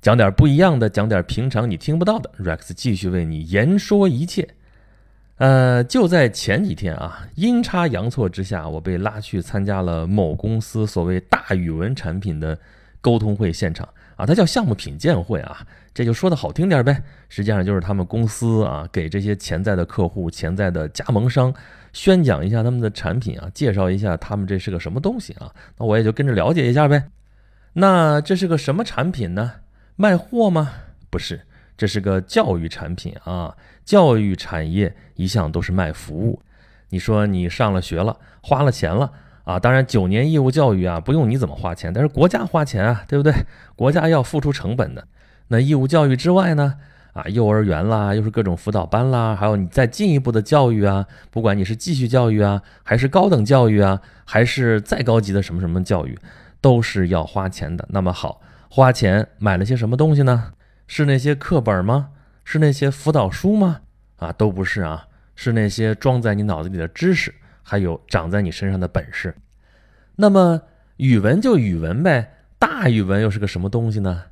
讲点不一样的，讲点平常你听不到的。Rex 继续为你言说一切。呃，就在前几天啊，阴差阳错之下，我被拉去参加了某公司所谓大语文产品的沟通会现场啊，它叫项目品鉴会啊，这就说的好听点呗，实际上就是他们公司啊给这些潜在的客户、潜在的加盟商宣讲一下他们的产品啊，介绍一下他们这是个什么东西啊，那我也就跟着了解一下呗。那这是个什么产品呢？卖货吗？不是，这是个教育产品啊。教育产业一向都是卖服务。你说你上了学了，花了钱了啊？当然，九年义务教育啊，不用你怎么花钱，但是国家花钱啊，对不对？国家要付出成本的。那义务教育之外呢？啊，幼儿园啦，又是各种辅导班啦，还有你再进一步的教育啊，不管你是继续教育啊，还是高等教育啊，还是再高级的什么什么教育。都是要花钱的。那么好，花钱买了些什么东西呢？是那些课本吗？是那些辅导书吗？啊，都不是啊，是那些装在你脑子里的知识，还有长在你身上的本事。那么语文就语文呗，大语文又是个什么东西呢？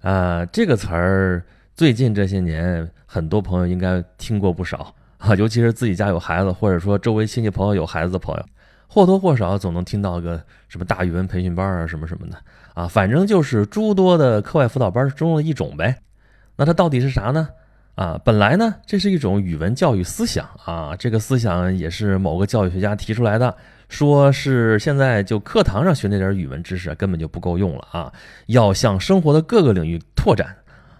啊，这个词儿最近这些年，很多朋友应该听过不少啊，尤其是自己家有孩子，或者说周围亲戚朋友有孩子的朋友。或多或少总能听到个什么大语文培训班啊，什么什么的啊，反正就是诸多的课外辅导班中的一种呗。那它到底是啥呢？啊，本来呢，这是一种语文教育思想啊，这个思想也是某个教育学家提出来的，说是现在就课堂上学那点语文知识根本就不够用了啊，要向生活的各个领域拓展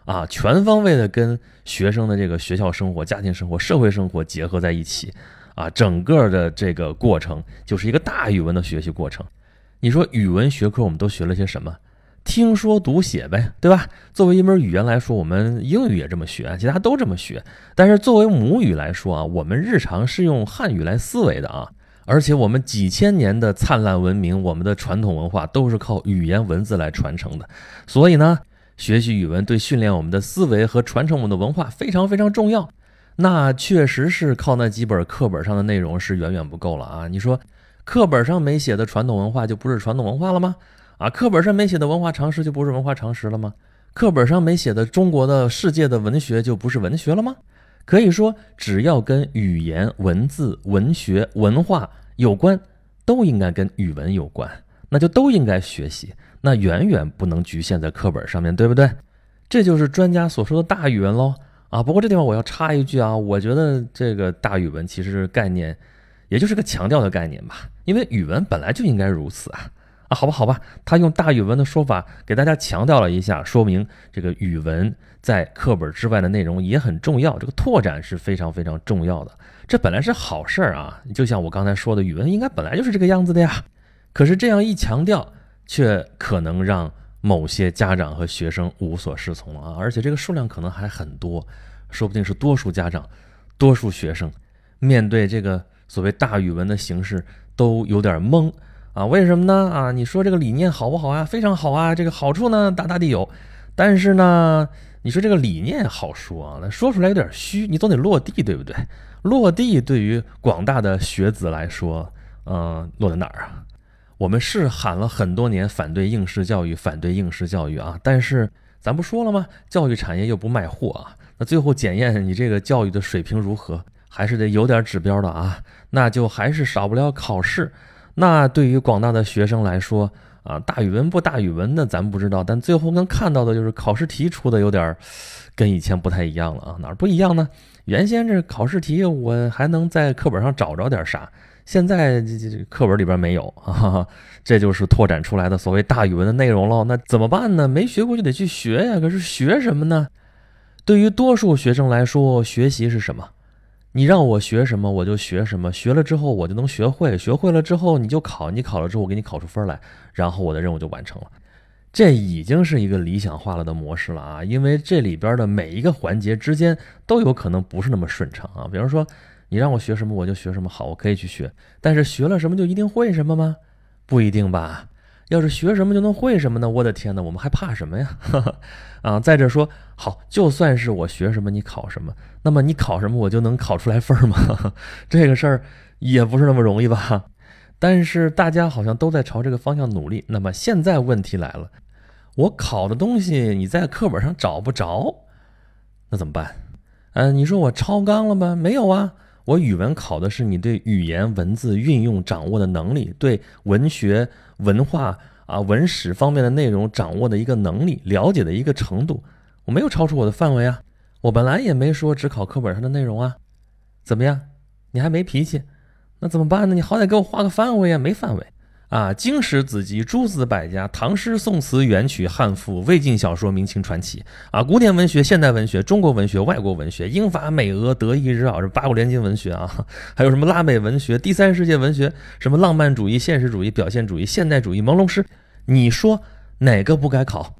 啊，全方位的跟学生的这个学校生活、家庭生活、社会生活结合在一起。啊，整个的这个过程就是一个大语文的学习过程。你说语文学科我们都学了些什么？听说读写呗，对吧？作为一门语言来说，我们英语也这么学，其他都这么学。但是作为母语来说啊，我们日常是用汉语来思维的啊。而且我们几千年的灿烂文明，我们的传统文化都是靠语言文字来传承的。所以呢，学习语文对训练我们的思维和传承我们的文化非常非常重要。那确实是靠那几本课本上的内容是远远不够了啊！你说，课本上没写的传统文化就不是传统文化了吗？啊，课本上没写的文化常识就不是文化常识了吗？课本上没写的中国的世界的文学就不是文学了吗？可以说，只要跟语言、文字、文学、文化有关，都应该跟语文有关，那就都应该学习，那远远不能局限在课本上面对不对？这就是专家所说的大语文喽。啊，不过这地方我要插一句啊，我觉得这个大语文其实概念，也就是个强调的概念吧，因为语文本来就应该如此啊。啊，好吧好吧，他用大语文的说法给大家强调了一下，说明这个语文在课本之外的内容也很重要，这个拓展是非常非常重要的，这本来是好事儿啊，就像我刚才说的，语文应该本来就是这个样子的呀，可是这样一强调，却可能让。某些家长和学生无所适从了啊，而且这个数量可能还很多，说不定是多数家长、多数学生面对这个所谓大语文的形式都有点懵啊。为什么呢？啊，你说这个理念好不好啊？非常好啊，这个好处呢大大的有，但是呢，你说这个理念好说啊，那说出来有点虚，你总得落地，对不对？落地对于广大的学子来说，嗯，落在哪儿啊？我们是喊了很多年反对应试教育，反对应试教育啊！但是咱不说了吗？教育产业又不卖货啊！那最后检验你这个教育的水平如何，还是得有点指标的啊！那就还是少不了考试。那对于广大的学生来说啊，大语文不大语文的咱不知道，但最后能看到的就是考试题出的有点跟以前不太一样了啊！哪儿不一样呢？原先这考试题我还能在课本上找着点啥。现在这这课本里边没有啊，这就是拓展出来的所谓大语文的内容喽。那怎么办呢？没学过就得去学呀。可是学什么呢？对于多数学生来说，学习是什么？你让我学什么，我就学什么。学了之后，我就能学会。学会了之后，你就考。你考了之后，我给你考出分来，然后我的任务就完成了。这已经是一个理想化了的模式了啊！因为这里边的每一个环节之间都有可能不是那么顺畅啊。比方说。你让我学什么我就学什么，好，我可以去学。但是学了什么就一定会什么吗？不一定吧。要是学什么就能会什么呢？我的天哪，我们还怕什么呀？啊，再者说，好，就算是我学什么，你考什么，那么你考什么我就能考出来分吗？这个事儿也不是那么容易吧。但是大家好像都在朝这个方向努力。那么现在问题来了，我考的东西你在课本上找不着，那怎么办？嗯，你说我超纲了吗？没有啊，我语文考的是你对语言文字运用掌握的能力，对文学文化啊文史方面的内容掌握的一个能力，了解的一个程度，我没有超出我的范围啊。我本来也没说只考课本上的内容啊。怎么样？你还没脾气？那怎么办呢？你好歹给我画个范围呀！没范围。啊，经史子集、诸子百家、唐诗宋词、元曲汉赋、魏晋小说、明清传奇啊，古典文学、现代文学、中国文学、外国文学、英法美俄德意日奥这八国联军文学啊，还有什么拉美文学、第三世界文学，什么浪漫主义、现实主义、表现主义、现代主义、朦胧诗，你说哪个不该考？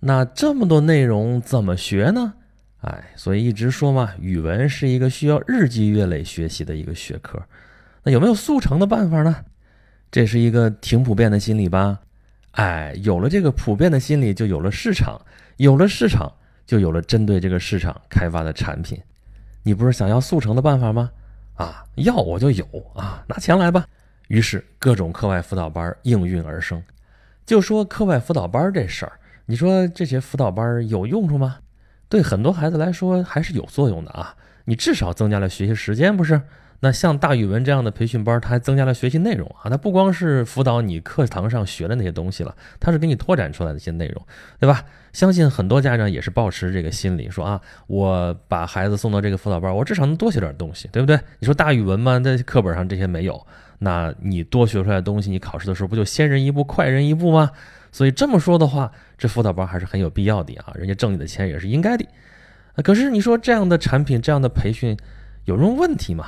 那这么多内容怎么学呢？哎，所以一直说嘛，语文是一个需要日积月累学习的一个学科。那有没有速成的办法呢？这是一个挺普遍的心理吧，哎，有了这个普遍的心理，就有了市场，有了市场，就有了针对这个市场开发的产品。你不是想要速成的办法吗？啊，要我就有啊，拿钱来吧。于是各种课外辅导班应运而生。就说课外辅导班这事儿，你说这些辅导班有用处吗？对很多孩子来说还是有作用的啊，你至少增加了学习时间，不是？那像大语文这样的培训班，它还增加了学习内容啊！它不光是辅导你课堂上学的那些东西了，它是给你拓展出来的一些内容，对吧？相信很多家长也是抱持这个心理，说啊，我把孩子送到这个辅导班，我至少能多学点东西，对不对？你说大语文嘛，在课本上这些没有，那你多学出来的东西，你考试的时候不就先人一步，快人一步吗？所以这么说的话，这辅导班还是很有必要的啊！人家挣你的钱也是应该的。可是你说这样的产品，这样的培训有什么问题吗？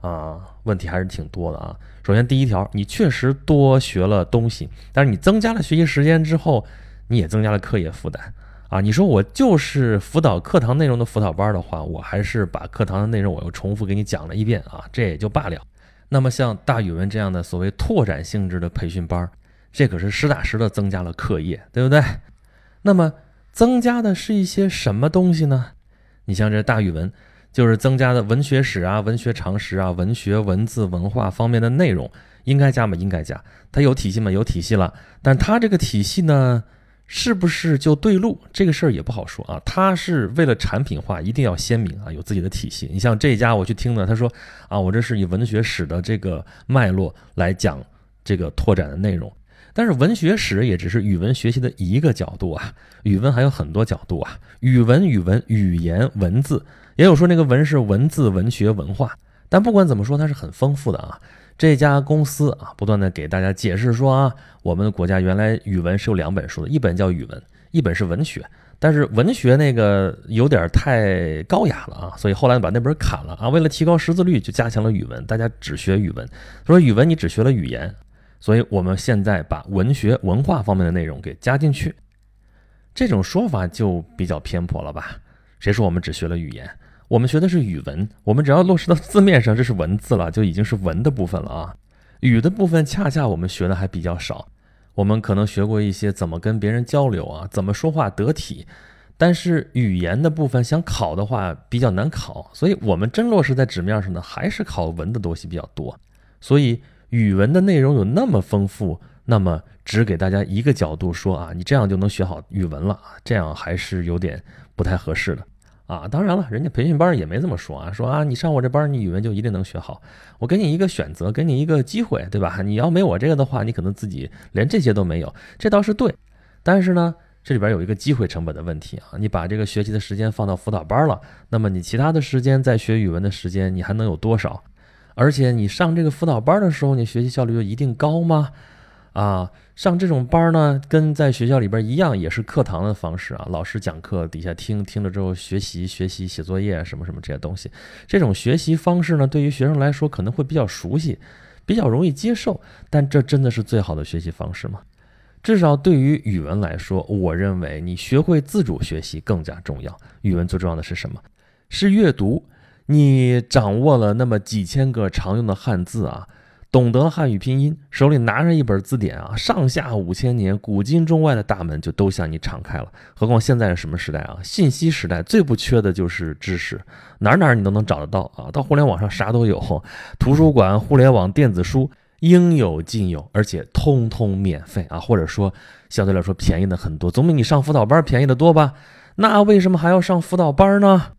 啊，问题还是挺多的啊。首先，第一条，你确实多学了东西，但是你增加了学习时间之后，你也增加了课业负担啊。你说我就是辅导课堂内容的辅导班的话，我还是把课堂的内容我又重复给你讲了一遍啊，这也就罢了。那么像大语文这样的所谓拓展性质的培训班，这可是实打实的增加了课业，对不对？那么增加的是一些什么东西呢？你像这大语文。就是增加的文学史啊、文学常识啊、文学文字文化方面的内容，应该加吗？应该加。它有体系吗？有体系了。但它这个体系呢，是不是就对路？这个事儿也不好说啊。它是为了产品化，一定要鲜明啊，有自己的体系。你像这家我去听的，他说啊，我这是以文学史的这个脉络来讲这个拓展的内容。但是文学史也只是语文学习的一个角度啊，语文还有很多角度啊，语文、语文、语言、文字。也有说那个文是文字、文学、文化，但不管怎么说，它是很丰富的啊。这家公司啊，不断的给大家解释说啊，我们的国家原来语文是有两本书的，一本叫语文，一本是文学。但是文学那个有点太高雅了啊，所以后来把那本砍了啊。为了提高识字率，就加强了语文，大家只学语文。他说语文你只学了语言，所以我们现在把文学、文化方面的内容给加进去。这种说法就比较偏颇了吧？谁说我们只学了语言？我们学的是语文，我们只要落实到字面上，这是文字了，就已经是文的部分了啊。语的部分恰恰我们学的还比较少，我们可能学过一些怎么跟别人交流啊，怎么说话得体，但是语言的部分想考的话比较难考，所以我们真落实在纸面上呢，还是考文的东西比较多。所以语文的内容有那么丰富，那么只给大家一个角度说啊，你这样就能学好语文了啊，这样还是有点不太合适的。啊，当然了，人家培训班也没这么说啊，说啊，你上我这班，你语文就一定能学好。我给你一个选择，给你一个机会，对吧？你要没我这个的话，你可能自己连这些都没有，这倒是对。但是呢，这里边有一个机会成本的问题啊，你把这个学习的时间放到辅导班了，那么你其他的时间在学语文的时间，你还能有多少？而且你上这个辅导班的时候，你学习效率就一定高吗？啊，上这种班呢，跟在学校里边一样，也是课堂的方式啊。老师讲课，底下听听了之后学习学习写作业什么什么这些东西。这种学习方式呢，对于学生来说可能会比较熟悉，比较容易接受。但这真的是最好的学习方式吗？至少对于语文来说，我认为你学会自主学习更加重要。语文最重要的是什么？是阅读。你掌握了那么几千个常用的汉字啊。懂得汉语拼音，手里拿着一本字典啊，上下五千年，古今中外的大门就都向你敞开了。何况现在是什么时代啊？信息时代，最不缺的就是知识，哪哪你都能找得到啊。到互联网上啥都有，图书馆、互联网、电子书，应有尽有，而且通通免费啊，或者说相对来说便宜的很多，总比你上辅导班便宜的多吧？那为什么还要上辅导班呢？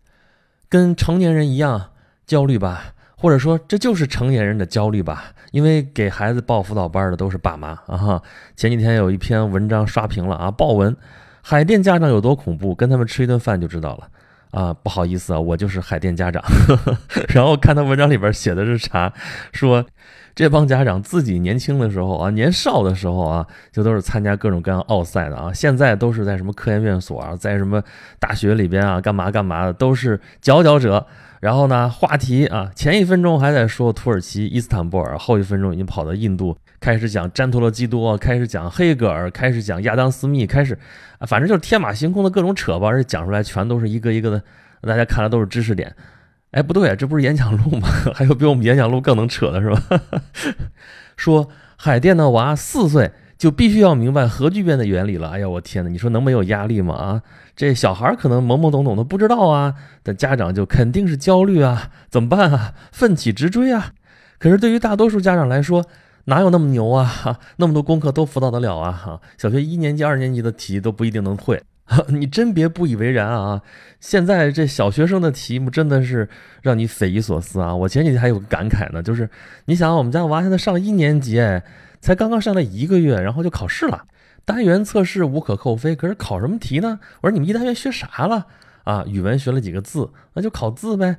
跟成年人一样焦虑吧？或者说这就是成年人的焦虑吧？因为给孩子报辅导班的都是爸妈啊哈。前几天有一篇文章刷屏了啊，报文，海淀家长有多恐怖，跟他们吃一顿饭就知道了。啊，不好意思啊，我就是海淀家长。然后看他文章里边写的是啥，说这帮家长自己年轻的时候啊，年少的时候啊，就都是参加各种各样奥赛的啊。现在都是在什么科研院所啊，在什么大学里边啊，干嘛干嘛的，都是佼佼者。然后呢，话题啊，前一分钟还在说土耳其伊斯坦布尔，后一分钟已经跑到印度，开始讲詹托洛基多，开始讲黑格尔，开始讲亚当斯密，开始，反正就是天马行空的各种扯吧，而且讲出来全都是一个一个的，大家看来都是知识点。哎，不对，这不是演讲录吗？还有比我们演讲录更能扯的是吧？说海淀的娃四岁。就必须要明白核聚变的原理了。哎呀，我天哪！你说能没有压力吗？啊，这小孩可能懵懵懂懂的不知道啊，但家长就肯定是焦虑啊，怎么办啊？奋起直追啊！可是对于大多数家长来说，哪有那么牛啊？那么多功课都辅导得了啊？哈，小学一年级、二年级的题都不一定能会。你真别不以为然啊！现在这小学生的题目真的是让你匪夷所思啊！我前几天还有个感慨呢，就是你想，我们家娃现在上一年级，才刚刚上了一个月，然后就考试了。单元测试无可厚非，可是考什么题呢？我说你们一单元学啥了？啊，语文学了几个字，那就考字呗。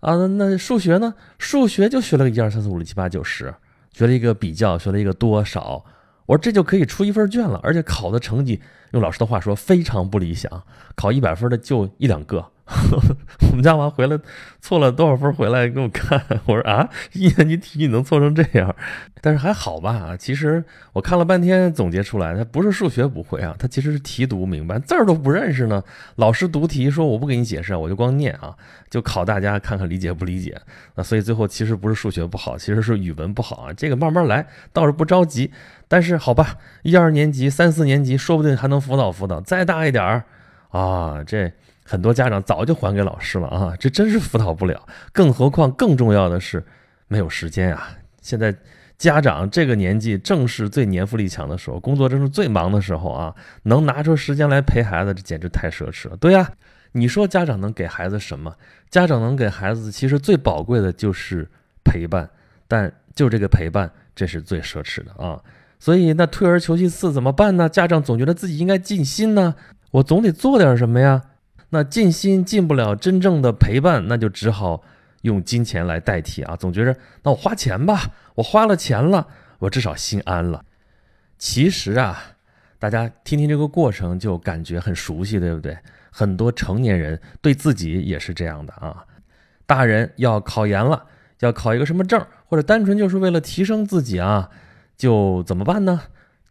啊，那数学呢？数学就学了个一二三四五六七八九十，学了一个比较，学了一个多少。我说这就可以出一份卷了，而且考的成绩，用老师的话说非常不理想，考一百分的就一两个。我们家娃回来错了多少分回来给我看，我说啊，一年级题你能错成这样？但是还好吧，其实我看了半天总结出来，他不是数学不会啊，他其实是题读不明白，字儿都不认识呢。老师读题说我不给你解释，我就光念啊，就考大家看看理解不理解。那所以最后其实不是数学不好，其实是语文不好啊。这个慢慢来，倒是不着急。但是好吧，一二年级、三四年级说不定还能辅导辅导，再大一点儿啊，这。很多家长早就还给老师了啊，这真是辅导不了。更何况更重要的是没有时间啊。现在家长这个年纪正是最年富力强的时候，工作正是最忙的时候啊，能拿出时间来陪孩子，这简直太奢侈了。对呀，你说家长能给孩子什么？家长能给孩子其实最宝贵的就是陪伴，但就这个陪伴，这是最奢侈的啊。所以那退而求其次怎么办呢？家长总觉得自己应该尽心呢，我总得做点什么呀。那尽心尽不了真正的陪伴，那就只好用金钱来代替啊！总觉着那我花钱吧，我花了钱了，我至少心安了。其实啊，大家听听这个过程就感觉很熟悉，对不对？很多成年人对自己也是这样的啊。大人要考研了，要考一个什么证，或者单纯就是为了提升自己啊，就怎么办呢？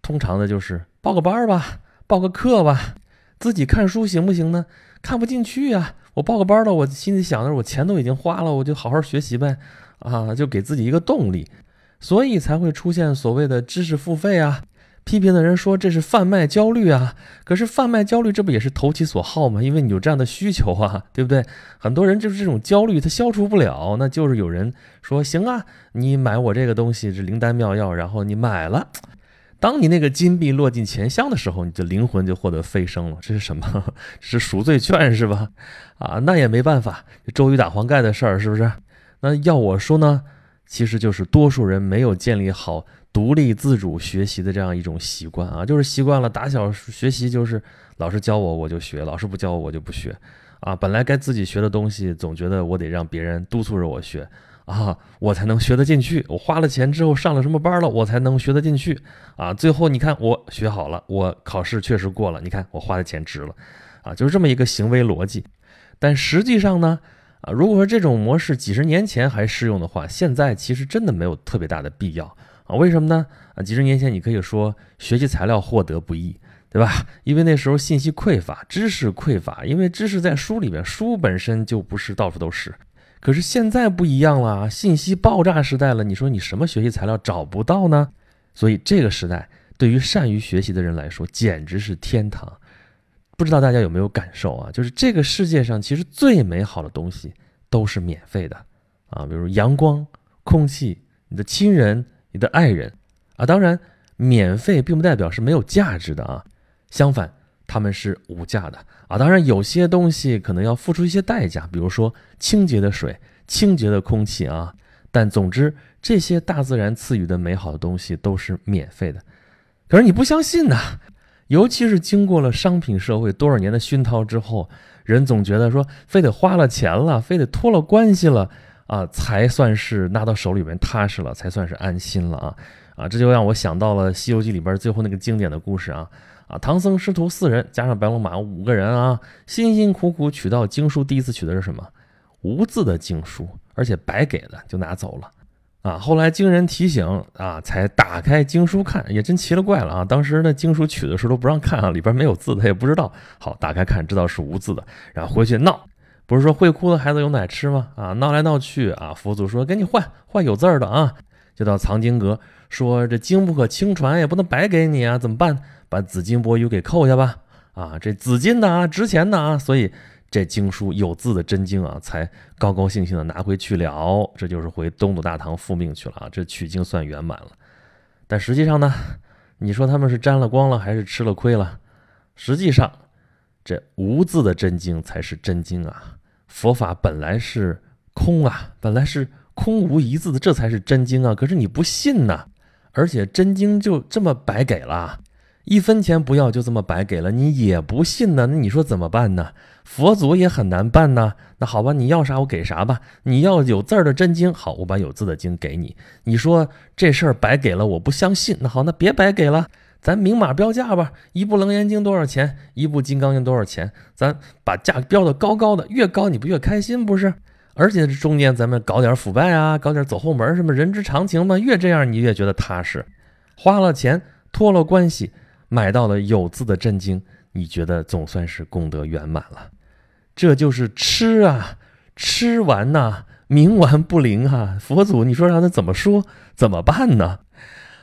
通常的就是报个班吧，报个课吧，自己看书行不行呢？看不进去呀！我报个班了，我心里想的是，我钱都已经花了，我就好好学习呗，啊，就给自己一个动力，所以才会出现所谓的知识付费啊。批评的人说这是贩卖焦虑啊，可是贩卖焦虑这不也是投其所好吗？因为你有这样的需求啊，对不对？很多人就是这种焦虑，他消除不了，那就是有人说行啊，你买我这个东西是灵丹妙药，然后你买了。当你那个金币落进钱箱的时候，你的灵魂就获得飞升了。这是什么？是赎罪券是吧？啊，那也没办法，周瑜打黄盖的事儿是不是？那要我说呢，其实就是多数人没有建立好独立自主学习的这样一种习惯啊，就是习惯了打小学习就是老师教我我就学，老师不教我我就不学啊。本来该自己学的东西，总觉得我得让别人督促着我学。啊，我才能学得进去。我花了钱之后上了什么班了，我才能学得进去。啊，最后你看我学好了，我考试确实过了。你看我花的钱值了，啊，就是这么一个行为逻辑。但实际上呢，啊，如果说这种模式几十年前还适用的话，现在其实真的没有特别大的必要啊。为什么呢？啊，几十年前你可以说学习材料获得不易，对吧？因为那时候信息匮乏，知识匮乏，因为知识在书里面，书本身就不是到处都是。可是现在不一样了，信息爆炸时代了。你说你什么学习材料找不到呢？所以这个时代对于善于学习的人来说，简直是天堂。不知道大家有没有感受啊？就是这个世界上其实最美好的东西都是免费的啊，比如阳光、空气、你的亲人、你的爱人啊。当然，免费并不代表是没有价值的啊，相反，他们是无价的啊。当然，有些东西可能要付出一些代价，比如说清洁的水、清洁的空气啊。但总之，这些大自然赐予的美好的东西都是免费的。可是你不相信呐，尤其是经过了商品社会多少年的熏陶之后，人总觉得说，非得花了钱了，非得托了关系了啊，才算是拿到手里边踏实了，才算是安心了啊啊！这就让我想到了《西游记》里边最后那个经典的故事啊啊！唐僧师徒四人加上白龙马五个人啊，辛辛苦苦取到经书，第一次取的是什么？无字的经书。而且白给的就拿走了，啊！后来经人提醒啊，才打开经书看，也真奇了怪了啊！当时那经书取的时候都不让看啊，里边没有字，他也不知道。好，打开看，知道是无字的，然后回去闹，不是说会哭的孩子有奶吃吗？啊，闹来闹去啊，佛祖说给你换换有字儿的啊，就到藏经阁说这经不可轻传，也不能白给你啊，怎么办？把紫金钵盂给扣下吧！啊，这紫金的啊，值钱的啊，所以。这经书有字的真经啊，才高高兴兴的拿回去了，这就是回东土大唐复命去了啊，这取经算圆满了。但实际上呢，你说他们是沾了光了，还是吃了亏了？实际上，这无字的真经才是真经啊！佛法本来是空啊，本来是空无一字的，这才是真经啊！可是你不信呐，而且真经就这么白给了。一分钱不要就这么白给了，你也不信呢？那你说怎么办呢？佛祖也很难办呢。那好吧，你要啥我给啥吧。你要有字儿的真经，好，我把有字的经给你。你说这事儿白给了，我不相信。那好，那别白给了，咱明码标价吧。一部楞严经多少钱？一部金刚经多少钱？咱把价标的高高的，越高你不越开心不是？而且这中间咱们搞点腐败啊，搞点走后门什么，人之常情嘛。越这样你越觉得踏实，花了钱托了关系。买到了有字的真经，你觉得总算是功德圆满了。这就是吃啊，吃完呐，冥顽不灵啊！佛祖，你说让他怎么说？怎么办呢？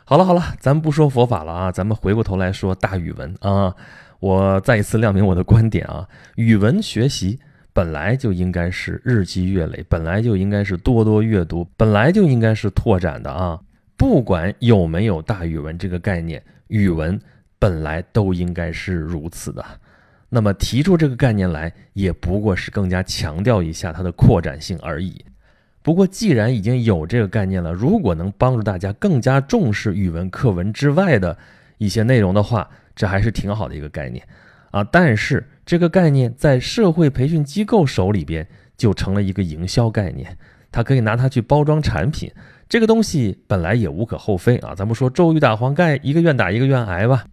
好了好了，咱不说佛法了啊，咱们回过头来说大语文啊。我再一次亮明我的观点啊，语文学习本来就应该是日积月累，本来就应该是多多阅读，本来就应该是拓展的啊。不管有没有大语文这个概念，语文。本来都应该是如此的，那么提出这个概念来，也不过是更加强调一下它的扩展性而已。不过既然已经有这个概念了，如果能帮助大家更加重视语文课文之外的一些内容的话，这还是挺好的一个概念啊。但是这个概念在社会培训机构手里边就成了一个营销概念，它可以拿它去包装产品。这个东西本来也无可厚非啊，咱不说周瑜打黄盖，一个愿打一个愿挨吧。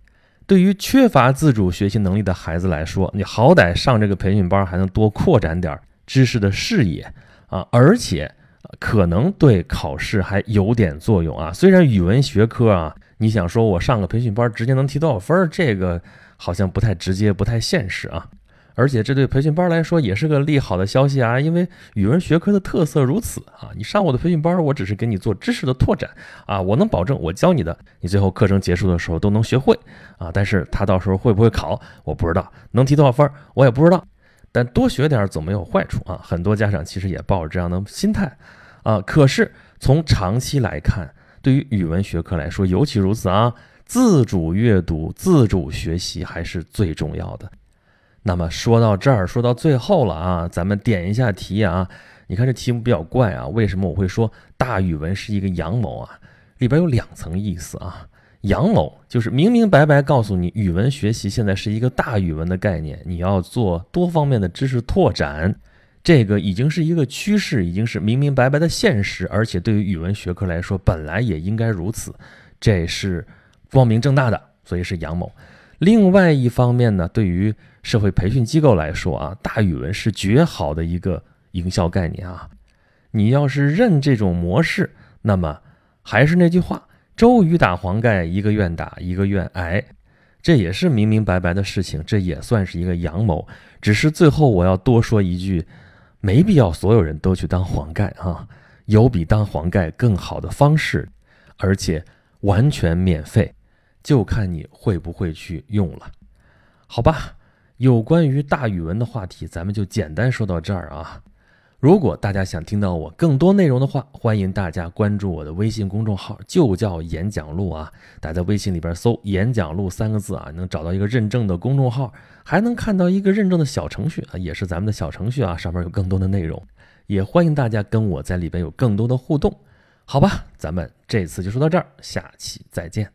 对于缺乏自主学习能力的孩子来说，你好歹上这个培训班，还能多扩展点知识的视野啊，而且可能对考试还有点作用啊。虽然语文学科啊，你想说我上个培训班直接能提多少分，这个好像不太直接，不太现实啊。而且这对培训班来说也是个利好的消息啊，因为语文学科的特色如此啊。你上我的培训班，我只是给你做知识的拓展啊，我能保证我教你的，你最后课程结束的时候都能学会啊。但是他到时候会不会考，我不知道，能提多少分我也不知道。但多学点总没有坏处啊。很多家长其实也抱着这样的心态啊。可是从长期来看，对于语文学科来说尤其如此啊。自主阅读、自主学习还是最重要的。那么说到这儿，说到最后了啊，咱们点一下题啊。你看这题目比较怪啊，为什么我会说大语文是一个阳谋啊？里边有两层意思啊。阳谋就是明明白白告诉你，语文学习现在是一个大语文的概念，你要做多方面的知识拓展，这个已经是一个趋势，已经是明明白白的现实，而且对于语文学科来说，本来也应该如此，这是光明正大的，所以是阳谋。另外一方面呢，对于社会培训机构来说啊，大语文是绝好的一个营销概念啊。你要是认这种模式，那么还是那句话，周瑜打黄盖，一个愿打，一个愿挨，这也是明明白白的事情，这也算是一个阳谋。只是最后我要多说一句，没必要所有人都去当黄盖啊，有比当黄盖更好的方式，而且完全免费。就看你会不会去用了，好吧？有关于大语文的话题，咱们就简单说到这儿啊。如果大家想听到我更多内容的话，欢迎大家关注我的微信公众号，就叫演讲录啊。大家在微信里边搜“演讲录”三个字啊，能找到一个认证的公众号，还能看到一个认证的小程序啊，也是咱们的小程序啊，上面有更多的内容。也欢迎大家跟我在里边有更多的互动，好吧？咱们这次就说到这儿，下期再见。